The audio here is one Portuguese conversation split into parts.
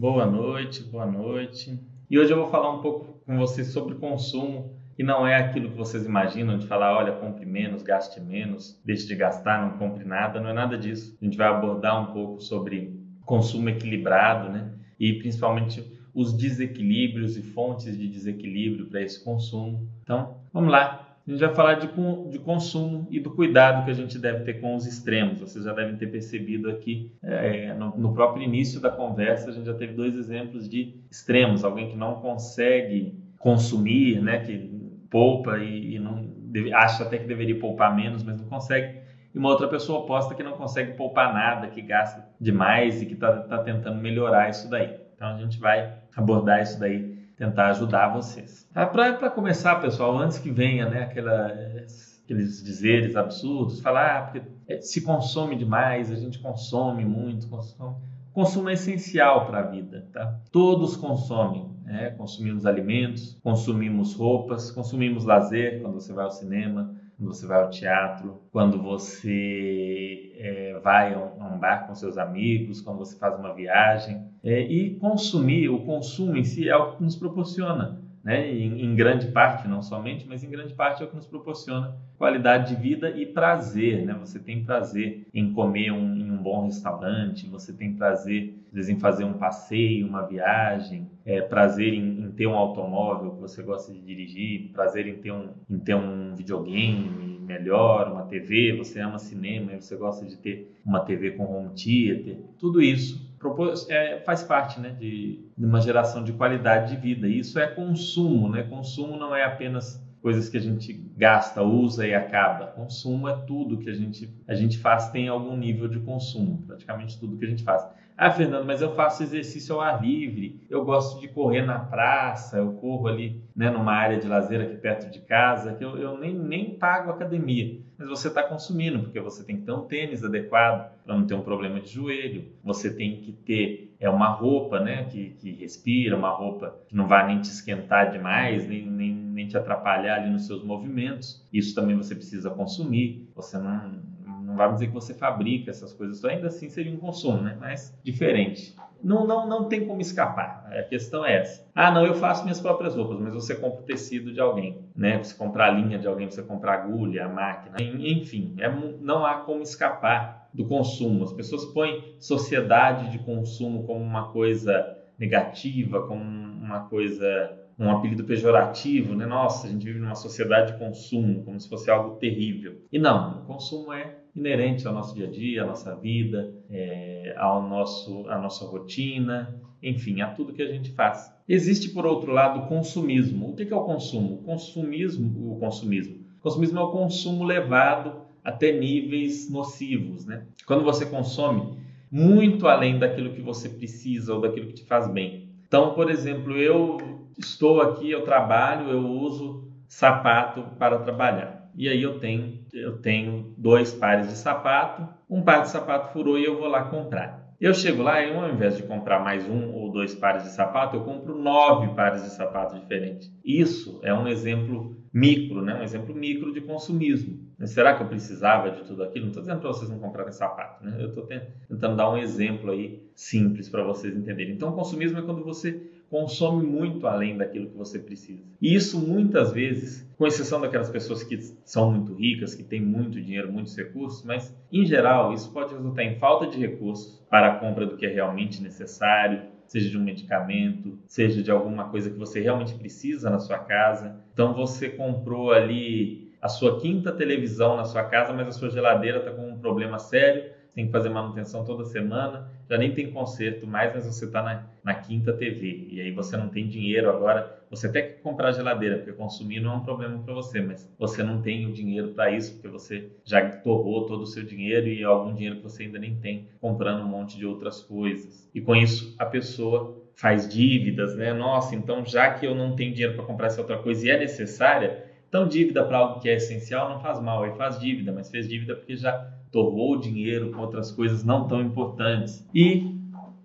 Boa noite, boa noite. E hoje eu vou falar um pouco com vocês sobre consumo e não é aquilo que vocês imaginam de falar, olha, compre menos, gaste menos, deixe de gastar, não compre nada, não é nada disso. A gente vai abordar um pouco sobre consumo equilibrado, né? E principalmente os desequilíbrios e fontes de desequilíbrio para esse consumo. Então, vamos lá. A gente vai falar de, de consumo e do cuidado que a gente deve ter com os extremos. Vocês já devem ter percebido aqui é, no, no, próprio início da conversa, a gente já teve dois exemplos de extremos. Alguém que não consegue consumir, né, que poupa e, e não deve, acha até que deveria poupar menos, mas não consegue. E uma outra pessoa oposta que não consegue poupar nada, que gasta demais e que está tá tentando melhorar isso daí. Então a gente vai abordar isso daí tentar ajudar vocês. Ah, Para começar, pessoal, antes que venha né, aquela, aqueles dizeres absurdos, falar ah, porque é, se consome demais, a gente consome muito, consome. Consumo é essencial para a vida, tá? Todos consomem, né? consumimos alimentos, consumimos roupas, consumimos lazer quando você vai ao cinema, quando você vai ao teatro, quando você é, vai a um, bar com seus amigos, quando você faz uma viagem. É, e consumir, o consumo em si é o que nos proporciona, né? Em, em, grande parte, não somente, mas em grande parte é o que nos proporciona qualidade de vida e prazer, né? Você tem prazer em comer um, em um bom restaurante, você tem prazer vezes, em fazer um passeio, uma viagem, é, prazer em, em, ter um automóvel que você gosta de dirigir, prazer em ter um, em ter um videogame melhor, uma TV, você ama cinema, você gosta de ter uma TV com home theater, tudo isso é, faz parte né, de, de uma geração de qualidade de vida. Isso é consumo, né? Consumo não é apenas coisas que a gente gasta, usa e acaba. Consumo é tudo que a gente, a gente faz, tem algum nível de consumo, praticamente tudo que a gente faz. Ah, Fernando, mas eu faço exercício ao ar livre, eu gosto de correr na praça, eu corro ali né, numa área de lazer aqui perto de casa, que eu, eu nem, nem pago academia. Mas você está consumindo, porque você tem que ter um tênis adequado para não ter um problema de joelho, você tem que ter é uma roupa né, que, que respira, uma roupa que não vai nem te esquentar demais, nem, nem, nem te atrapalhar ali nos seus movimentos. Isso também você precisa consumir. Você não, não vai dizer que você fabrica essas coisas, ainda assim seria um consumo, né? mas diferente. Não, não, não tem como escapar. A questão é essa. Ah, não, eu faço minhas próprias roupas, mas você compra o tecido de alguém, né? Você compra a linha de alguém, você compra a agulha, a máquina, enfim, é, não há como escapar do consumo. As pessoas põem sociedade de consumo como uma coisa negativa, como uma coisa um apelido pejorativo, né? Nossa, a gente vive numa sociedade de consumo, como se fosse algo terrível. E não, o consumo é inerente ao nosso dia a dia, à nossa vida, é, ao nosso, à nossa rotina, enfim, a tudo que a gente faz. Existe, por outro lado, o consumismo. O que é o consumo? O consumismo, o consumismo. O consumismo é o consumo levado até níveis nocivos, né? Quando você consome muito além daquilo que você precisa ou daquilo que te faz bem. Então, por exemplo, eu estou aqui, eu trabalho, eu uso sapato para trabalhar. E aí eu tenho eu tenho dois pares de sapato, um par de sapato furou e eu vou lá comprar. Eu chego lá e ao invés de comprar mais um ou dois pares de sapato, eu compro nove pares de sapato diferentes. Isso é um exemplo micro, né? um exemplo micro de consumismo. Será que eu precisava de tudo aquilo? Não estou dizendo para vocês não comprarem sapato, né? eu estou tentando dar um exemplo aí simples para vocês entenderem. Então, consumismo é quando você consome muito além daquilo que você precisa. E isso muitas vezes, com exceção daquelas pessoas que são muito ricas, que têm muito dinheiro, muitos recursos, mas em geral isso pode resultar em falta de recursos para a compra do que é realmente necessário, seja de um medicamento, seja de alguma coisa que você realmente precisa na sua casa. Então você comprou ali a sua quinta televisão na sua casa, mas a sua geladeira está com um problema sério tem que fazer manutenção toda semana, já nem tem conserto mais, mas você está na, na, quinta TV e aí você não tem dinheiro agora. Você até que comprar geladeira, porque consumir não é um problema para você, mas você não tem o dinheiro para isso, porque você já torrou todo o seu dinheiro e algum dinheiro que você ainda nem tem comprando um monte de outras coisas. E com isso a pessoa faz dívidas, né? Nossa, então já que eu não tenho dinheiro para comprar essa outra coisa e é necessária, então dívida para algo que é essencial não faz mal, aí faz dívida, mas fez dívida porque já torrou dinheiro com outras coisas não tão importantes. E,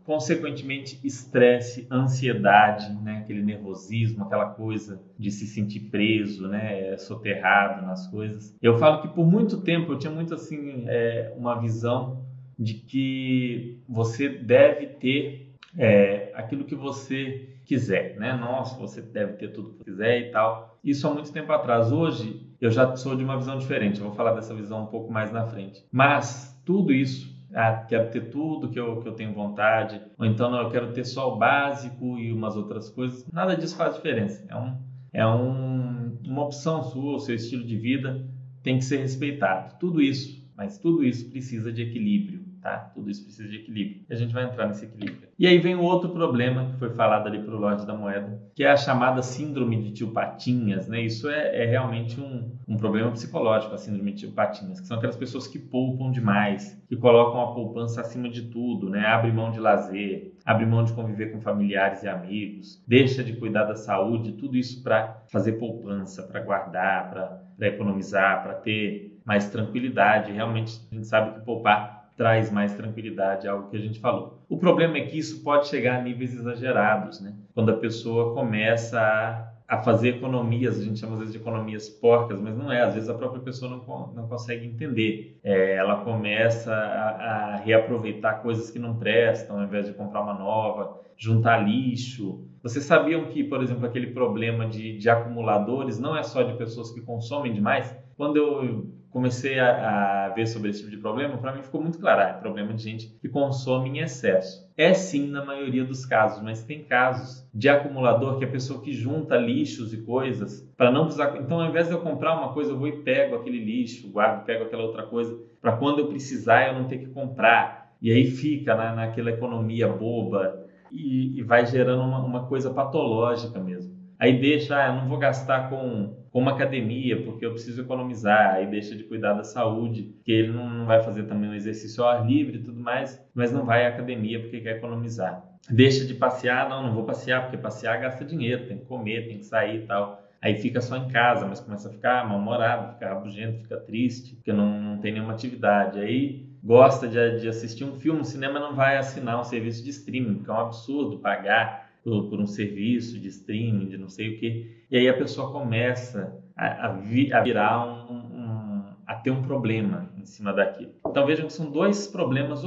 consequentemente, estresse, ansiedade, né? aquele nervosismo, aquela coisa de se sentir preso, né? soterrado nas coisas. Eu falo que por muito tempo eu tinha muito assim é, uma visão de que você deve ter é, aquilo que você quiser, né? Nossa, você deve ter tudo que quiser e tal. Isso há muito tempo atrás. Hoje eu já sou de uma visão diferente. Eu vou falar dessa visão um pouco mais na frente. Mas tudo isso ah, quero ter tudo que eu, que eu tenho vontade, ou então não, eu quero ter só o básico e umas outras coisas. Nada disso faz diferença. É, um, é um, uma opção sua, o seu estilo de vida tem que ser respeitado. Tudo isso, mas tudo isso precisa de equilíbrio tá? Tudo isso precisa de equilíbrio. E a gente vai entrar nesse equilíbrio. E aí vem o outro problema que foi falado ali para o Lorde da Moeda, que é a chamada síndrome de tio Patinhas, né? Isso é, é realmente um, um problema psicológico, a síndrome de tio Patinhas, que são aquelas pessoas que poupam demais, que colocam a poupança acima de tudo, né? Abre mão de lazer, abre mão de conviver com familiares e amigos, deixa de cuidar da saúde, tudo isso para fazer poupança, para guardar, para economizar, para ter mais tranquilidade. Realmente a gente sabe que poupar traz mais tranquilidade, algo que a gente falou. O problema é que isso pode chegar a níveis exagerados, né? Quando a pessoa começa a, a fazer economias, a gente chama às vezes de economias porcas, mas não é, às vezes a própria pessoa não, não consegue entender. É, ela começa a, a reaproveitar coisas que não prestam, ao invés de comprar uma nova, juntar lixo. Vocês sabiam que, por exemplo, aquele problema de, de acumuladores não é só de pessoas que consomem demais? Quando eu comecei a, a, ver sobre esse tipo de problema, para mim ficou muito claro, ah, é problema de gente que consome em excesso. É sim na maioria dos casos, mas tem casos de acumulador que é a pessoa que junta lixos e coisas para não precisar. Então, ao invés de eu comprar uma coisa, eu vou e pego aquele lixo, guardo, pego aquela outra coisa, para quando eu precisar eu não ter que comprar. E aí fica na, naquela economia boba e, e vai gerando uma, uma coisa patológica mesmo. Aí deixa, ah, não vou gastar com como academia, porque eu preciso economizar, aí deixa de cuidar da saúde, que ele não, não vai fazer também um exercício ao ar livre e tudo mais, mas não vai à academia porque quer economizar. Deixa de passear, não, não vou passear, porque passear gasta dinheiro, tem que comer, tem que sair e tal. Aí fica só em casa, mas começa a ficar mal-humorado, fica rabugento, fica triste, porque não, não tem nenhuma atividade. Aí gosta de, de assistir um filme, o cinema não vai assinar um serviço de streaming, porque é um absurdo pagar por, por um serviço de streaming, de não sei o que, e aí a pessoa começa a, a, vi, a virar um, um, a ter um problema em cima daquilo. Então vejam que são dois problemas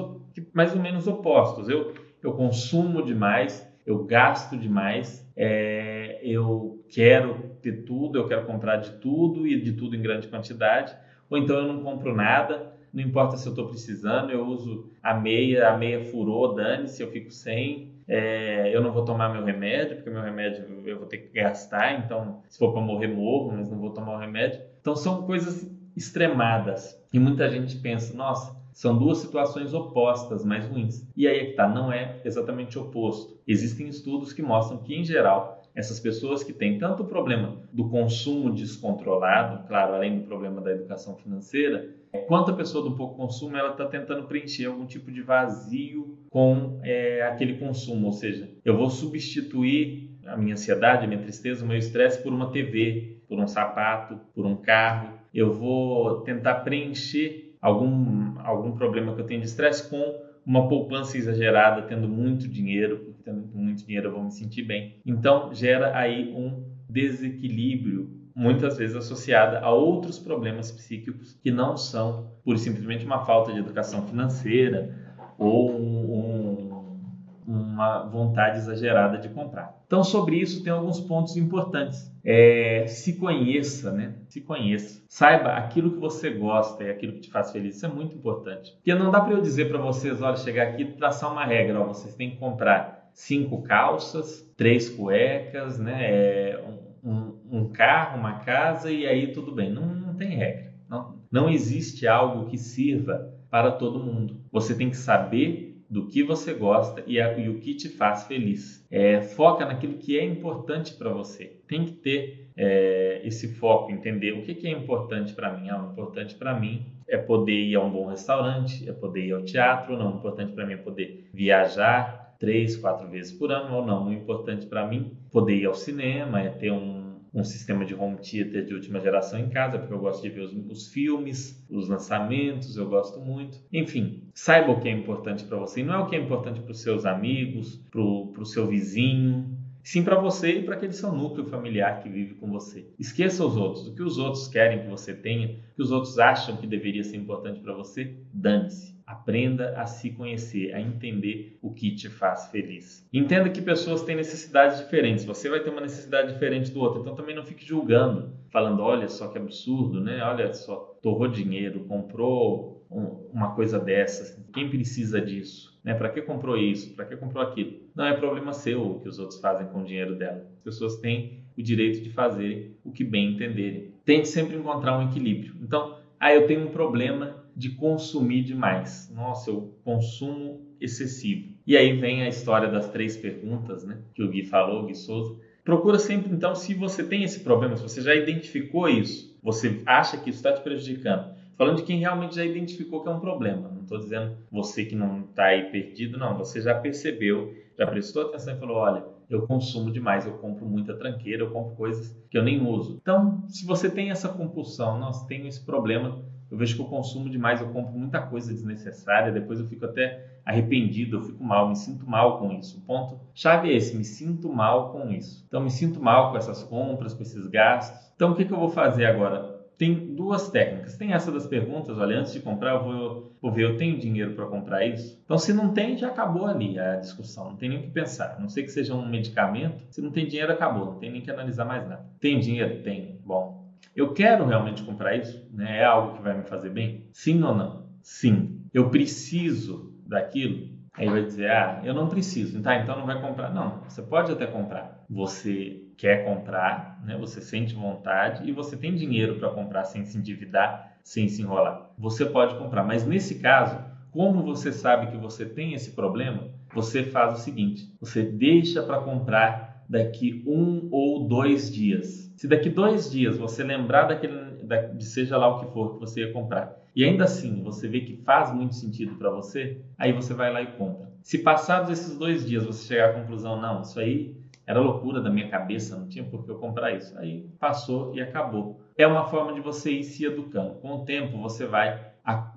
mais ou menos opostos. Eu, eu consumo demais, eu gasto demais, é, eu quero ter tudo, eu quero comprar de tudo e de tudo em grande quantidade, ou então eu não compro nada, não importa se eu estou precisando, eu uso a meia, a meia furou, dane-se, eu fico sem, é, eu não vou tomar meu remédio, porque meu remédio eu vou ter que gastar, então se for para morrer, morro, mas não vou tomar o remédio. Então são coisas extremadas. E muita gente pensa, nossa, são duas situações opostas, mais ruins. E aí é que tá, não é exatamente oposto. Existem estudos que mostram que, em geral, essas pessoas que têm tanto o problema do consumo descontrolado, claro, além do problema da educação financeira, quanto a pessoa do pouco consumo ela está tentando preencher algum tipo de vazio com é, aquele consumo, ou seja, eu vou substituir a minha ansiedade, a minha tristeza, o meu estresse por uma TV, por um sapato, por um carro. Eu vou tentar preencher algum, algum problema que eu tenho de estresse com uma poupança exagerada, tendo muito dinheiro, porque tendo muito dinheiro eu vou me sentir bem. Então, gera aí um desequilíbrio, muitas vezes associado a outros problemas psíquicos que não são por simplesmente uma falta de educação financeira ou um, uma vontade exagerada de comprar. Então, sobre isso, tem alguns pontos importantes. É, se conheça, né? Se conheça. Saiba aquilo que você gosta e aquilo que te faz feliz. Isso é muito importante. Porque não dá para eu dizer para vocês, olha, chegar aqui e traçar uma regra. Ó, vocês têm que comprar cinco calças, três cuecas, né? É, um, um, carro, uma casa e aí tudo bem. Não, não tem regra. Não, não existe algo que sirva para todo mundo. Você tem que saber do que você gosta e, a, e o que te faz feliz. É, foca naquilo que é importante para você. Tem que ter é, esse foco, entender o que, que é importante para mim. Ah, o importante para mim é poder ir a um bom restaurante, é poder ir ao teatro, não. O importante para mim é poder viajar três, quatro vezes por ano ou não. O importante para mim é poder ir ao cinema, é ter um um sistema de home theater de última geração em casa, porque eu gosto de ver os, os filmes, os lançamentos, eu gosto muito. Enfim, saiba o que é importante para você. E não é o que é importante para os seus amigos, para o seu vizinho. Sim para você e para aquele seu núcleo familiar que vive com você. Esqueça os outros, o que os outros querem que você tenha, o que os outros acham que deveria ser importante para você, dane-se. Aprenda a se conhecer, a entender o que te faz feliz. Entenda que pessoas têm necessidades diferentes. Você vai ter uma necessidade diferente do outro. Então também não fique julgando, falando, olha só que absurdo, né? Olha só, torrou dinheiro, comprou uma coisa dessas. Quem precisa disso? Né? Para que comprou isso? Para que comprou aquilo? Não é problema seu o que os outros fazem com o dinheiro dela. As pessoas têm o direito de fazer o que bem entenderem. Tente sempre encontrar um equilíbrio. Então, ah, eu tenho um problema de consumir demais. Nossa, eu consumo excessivo. E aí vem a história das três perguntas, né? Que o Gui falou, o Gui Souza. Procura sempre, então, se você tem esse problema, se você já identificou isso, você acha que isso está te prejudicando. Falando de quem realmente já identificou que é um problema. Não estou dizendo você que não está aí perdido, não. Você já percebeu, já prestou atenção e falou: olha, eu consumo demais, eu compro muita tranqueira, eu compro coisas que eu nem uso. Então, se você tem essa compulsão, nós tenho esse problema, eu vejo que eu consumo demais, eu compro muita coisa desnecessária, depois eu fico até arrependido, eu fico mal, me sinto mal com isso. O ponto chave é esse, me sinto mal com isso. Então, me sinto mal com essas compras, com esses gastos. Então, o que, que eu vou fazer agora? Tem duas técnicas. Tem essa das perguntas, olha, antes de comprar, eu vou, vou ver, eu tenho dinheiro para comprar isso? Então, se não tem, já acabou ali a discussão, não tem nem o que pensar. A não sei que seja um medicamento, se não tem dinheiro, acabou, não tem nem que analisar mais nada. Tem dinheiro? Tem. Bom, eu quero realmente comprar isso? Né? É algo que vai me fazer bem? Sim ou não? Sim. Eu preciso daquilo? Aí vai dizer, ah, eu não preciso, tá? Então não vai comprar. Não, você pode até comprar. Você quer comprar, né? Você sente vontade e você tem dinheiro para comprar sem se endividar, sem se enrolar. Você pode comprar, mas nesse caso, como você sabe que você tem esse problema, você faz o seguinte: você deixa para comprar daqui um ou dois dias. Se daqui dois dias você lembrar daquele, de seja lá o que for que você ia comprar, e ainda assim você vê que faz muito sentido para você, aí você vai lá e compra. Se passados esses dois dias você chegar à conclusão, não, isso aí era loucura da minha cabeça, não tinha por que eu comprar isso. Aí passou e acabou. É uma forma de você ir se educando. Com o tempo você vai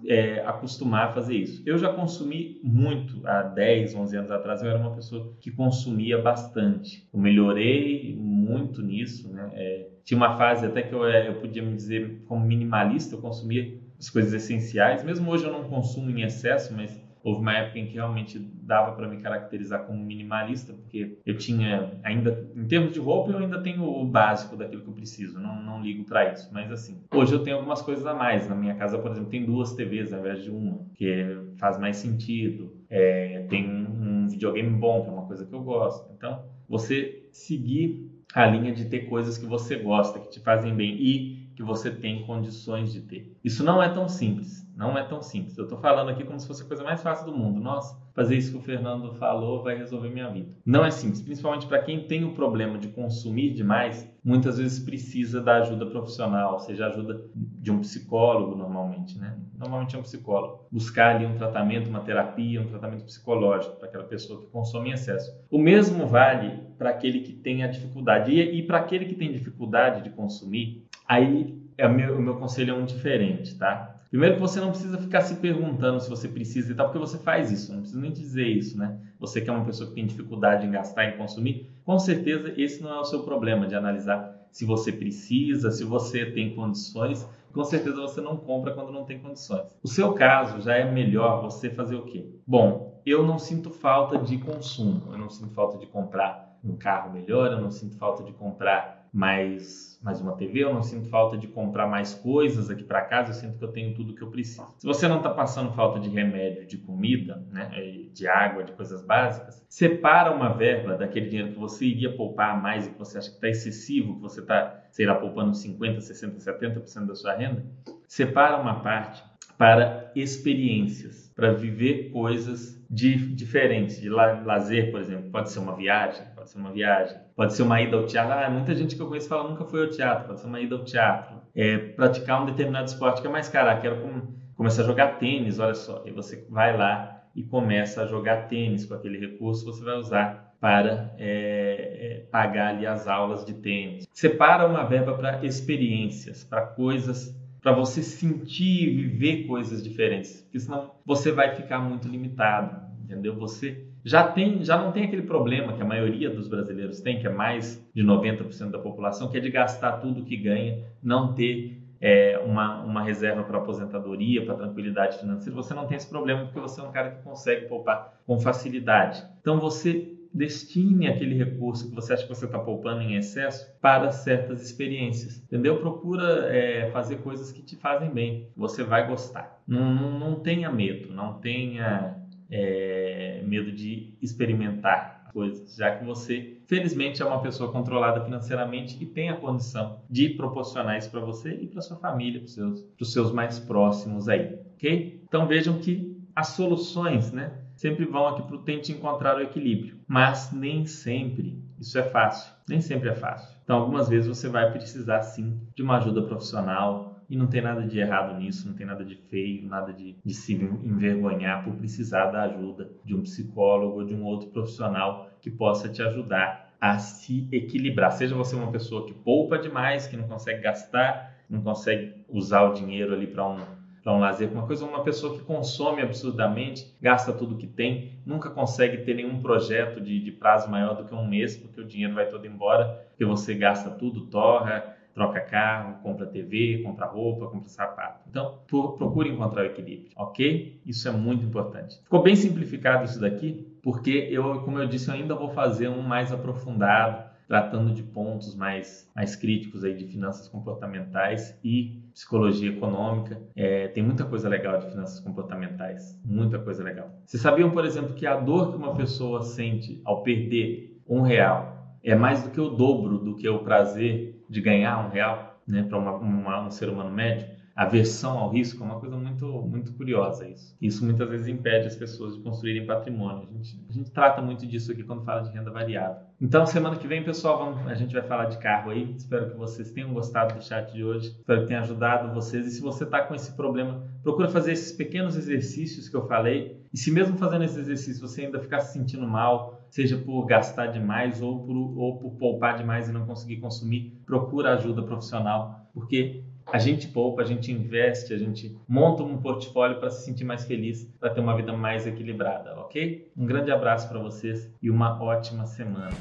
é, acostumar a fazer isso. Eu já consumi muito há 10, 11 anos atrás. Eu era uma pessoa que consumia bastante. Eu melhorei muito nisso. Né? É, tinha uma fase até que eu, é, eu podia me dizer como minimalista. Eu consumia as coisas essenciais. Mesmo hoje eu não consumo em excesso, mas houve uma época em que realmente dava para me caracterizar como minimalista, porque eu tinha ainda, em termos de roupa, eu ainda tenho o básico daquilo que eu preciso, não, não ligo para isso. Mas assim, hoje eu tenho algumas coisas a mais. Na minha casa, por exemplo, tem duas TVs ao invés de uma, que faz mais sentido. É, tem um videogame bom, que é uma coisa que eu gosto. Então, você seguir a linha de ter coisas que você gosta, que te fazem bem e que você tem condições de ter. Isso não é tão simples, não é tão simples. Eu estou falando aqui como se fosse a coisa mais fácil do mundo. Nossa, fazer isso que o Fernando falou vai resolver minha vida. Não é simples, principalmente para quem tem o problema de consumir demais, muitas vezes precisa da ajuda profissional, seja ajuda de um psicólogo normalmente, né? Normalmente é um psicólogo. Buscar ali um tratamento, uma terapia, um tratamento psicológico para aquela pessoa que consome em excesso. O mesmo vale para aquele que tem a dificuldade. E, e para aquele que tem dificuldade de consumir, Aí é o meu, o meu conselho é um diferente, tá? Primeiro que você não precisa ficar se perguntando se você precisa e tal, porque você faz isso, não precisa nem dizer isso, né? Você que é uma pessoa que tem dificuldade em gastar e consumir, com certeza esse não é o seu problema de analisar se você precisa, se você tem condições, com certeza você não compra quando não tem condições. O seu caso já é melhor você fazer o quê? Bom, eu não sinto falta de consumo, eu não sinto falta de comprar um carro melhor, eu não sinto falta de comprar mais, mais uma TV, eu não sinto falta de comprar mais coisas aqui para casa, eu sinto que eu tenho tudo que eu preciso. Se você não está passando falta de remédio, de comida, né, de água, de coisas básicas, separa uma verba daquele dinheiro que você iria poupar mais e que você acha que está excessivo, que você está, sei lá, poupando 50%, 60%, 70% da sua renda, separa uma parte para experiências, para viver coisas de, diferentes, de lazer, por exemplo. Pode ser uma viagem, pode ser uma viagem, pode ser uma ida ao teatro. Ah, muita gente que eu conheço fala nunca foi ao teatro, pode ser uma ida ao teatro. É, praticar um determinado esporte que é mais caro. Ah, quero com, começar a jogar tênis, olha só. E você vai lá e começa a jogar tênis com aquele recurso, você vai usar para é, é, pagar ali as aulas de tênis. Separa uma verba para experiências, para coisas para você sentir e viver coisas diferentes, porque senão você vai ficar muito limitado, entendeu? Você já tem, já não tem aquele problema que a maioria dos brasileiros tem, que é mais de 90% da população, que é de gastar tudo que ganha, não ter é, uma, uma reserva para aposentadoria, para tranquilidade financeira. Você não tem esse problema porque você é um cara que consegue poupar com facilidade. Então você destine aquele recurso que você acha que você está poupando em excesso para certas experiências, entendeu? Procura é, fazer coisas que te fazem bem, você vai gostar. Não, não, não tenha medo, não tenha é, medo de experimentar coisas, já que você, felizmente, é uma pessoa controlada financeiramente e tem a condição de proporcionar isso para você e para sua família, para os seus, seus mais próximos aí, ok? Então vejam que as soluções, né? Sempre vão aqui para o tente encontrar o equilíbrio, mas nem sempre isso é fácil, nem sempre é fácil. Então, algumas vezes você vai precisar sim de uma ajuda profissional, e não tem nada de errado nisso, não tem nada de feio, nada de, de se envergonhar por precisar da ajuda de um psicólogo ou de um outro profissional que possa te ajudar a se equilibrar. Seja você uma pessoa que poupa demais, que não consegue gastar, não consegue usar o dinheiro ali para um para um lazer, uma coisa, uma pessoa que consome absurdamente, gasta tudo que tem, nunca consegue ter nenhum projeto de, de prazo maior do que um mês, porque o dinheiro vai todo embora, porque você gasta tudo, torra, troca carro, compra TV, compra roupa, compra sapato. Então, procure encontrar o equilíbrio, ok? Isso é muito importante. Ficou bem simplificado isso daqui, porque eu, como eu disse, eu ainda vou fazer um mais aprofundado, tratando de pontos mais, mais críticos aí de finanças comportamentais e psicologia econômica. É, tem muita coisa legal de finanças comportamentais, muita coisa legal. Vocês sabiam, por exemplo, que a dor que uma pessoa sente ao perder um real é mais do que o dobro do que o prazer de ganhar um real, né, para um ser humano médio, aversão ao risco é uma coisa muito, muito curiosa isso. Isso muitas vezes impede as pessoas de construírem patrimônio. A gente, a gente trata muito disso aqui quando fala de renda variável. Então, semana que vem, pessoal, vamos, a gente vai falar de carro aí. Espero que vocês tenham gostado do chat de hoje. Espero que tenha ajudado vocês. E se você está com esse problema, procura fazer esses pequenos exercícios que eu falei. E se mesmo fazendo esses exercícios você ainda ficar se sentindo mal, seja por gastar demais ou por, ou por poupar demais e não conseguir consumir, procura ajuda profissional, porque a gente poupa, a gente investe, a gente monta um portfólio para se sentir mais feliz, para ter uma vida mais equilibrada, ok? Um grande abraço para vocês e uma ótima semana.